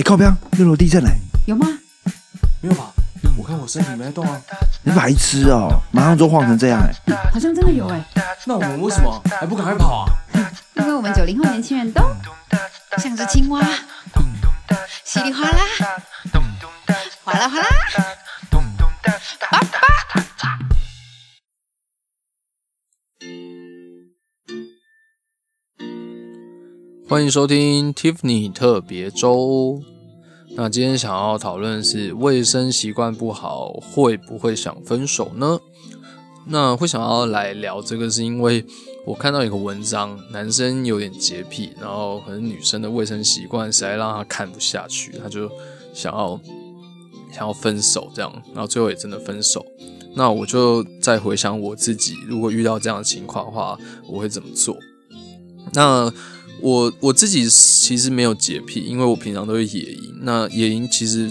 哎，靠边！六楼地震嘞！有吗？没有吧？我看我身体没在动啊。你白痴哦！马上就晃成这样哎！好像真的有哎。那我们为什么还不赶快跑啊？因为我们九零后年轻人都像只青蛙，稀里哗啦，哗啦哗啦，欢迎收听 Tiffany 特别周。那今天想要讨论是卫生习惯不好会不会想分手呢？那会想要来聊这个，是因为我看到一个文章，男生有点洁癖，然后可能女生的卫生习惯实在让他看不下去，他就想要想要分手这样，然后最后也真的分手。那我就再回想我自己，如果遇到这样的情况的话，我会怎么做？那。我我自己其实没有洁癖，因为我平常都是野营。那野营其实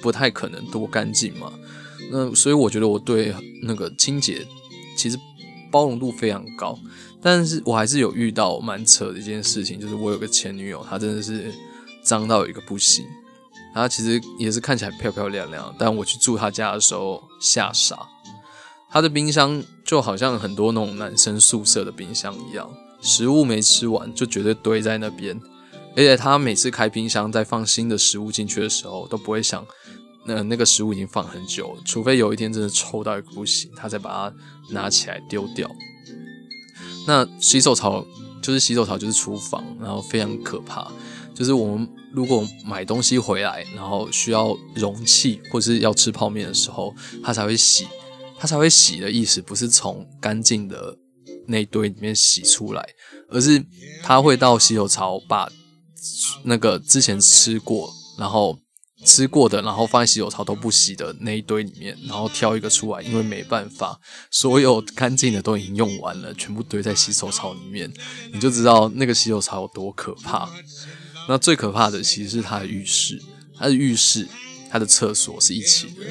不太可能多干净嘛。那所以我觉得我对那个清洁其实包容度非常高。但是我还是有遇到蛮扯的一件事情，就是我有个前女友，她真的是脏到一个不行。她其实也是看起来漂漂亮亮，但我去住她家的时候吓傻。她的冰箱就好像很多那种男生宿舍的冰箱一样。食物没吃完就绝对堆在那边，而且他每次开冰箱再放新的食物进去的时候，都不会想，那那个食物已经放很久，除非有一天真的臭到一个不行，他才把它拿起来丢掉。那洗手槽就是洗手槽就是厨房，然后非常可怕，就是我们如果买东西回来，然后需要容器或是要吃泡面的时候，他才会洗，他才会洗的意思不是从干净的。那一堆里面洗出来，而是他会到洗手槽把那个之前吃过，然后吃过的，然后放在洗手槽都不洗的那一堆里面，然后挑一个出来，因为没办法，所有干净的都已经用完了，全部堆在洗手槽里面，你就知道那个洗手槽有多可怕。那最可怕的其实是他的浴室，他的浴室，他的厕所是一起的。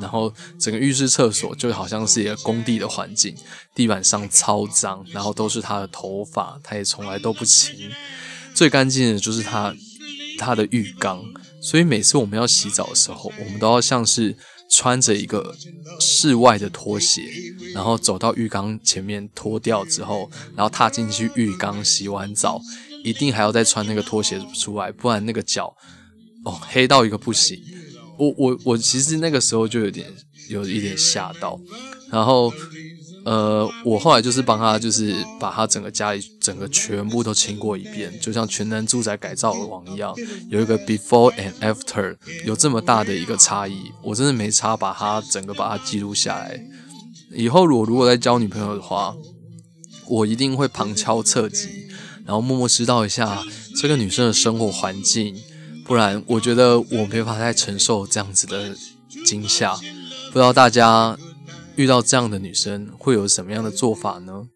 然后整个浴室、厕所就好像是一个工地的环境，地板上超脏，然后都是他的头发，他也从来都不清。最干净的就是他他的浴缸，所以每次我们要洗澡的时候，我们都要像是穿着一个室外的拖鞋，然后走到浴缸前面脱掉之后，然后踏进去浴缸洗完澡，一定还要再穿那个拖鞋出来，不然那个脚哦黑到一个不行。我我我其实那个时候就有点有一点吓到，然后呃，我后来就是帮他，就是把他整个家里整个全部都清过一遍，就像全能住宅改造网一样，有一个 before and after，有这么大的一个差异，我真的没差，把它整个把它记录下来。以后我如果再交女朋友的话，我一定会旁敲侧击，然后默默知道一下这个女生的生活环境。不然，我觉得我没法再承受这样子的惊吓。不知道大家遇到这样的女生会有什么样的做法呢？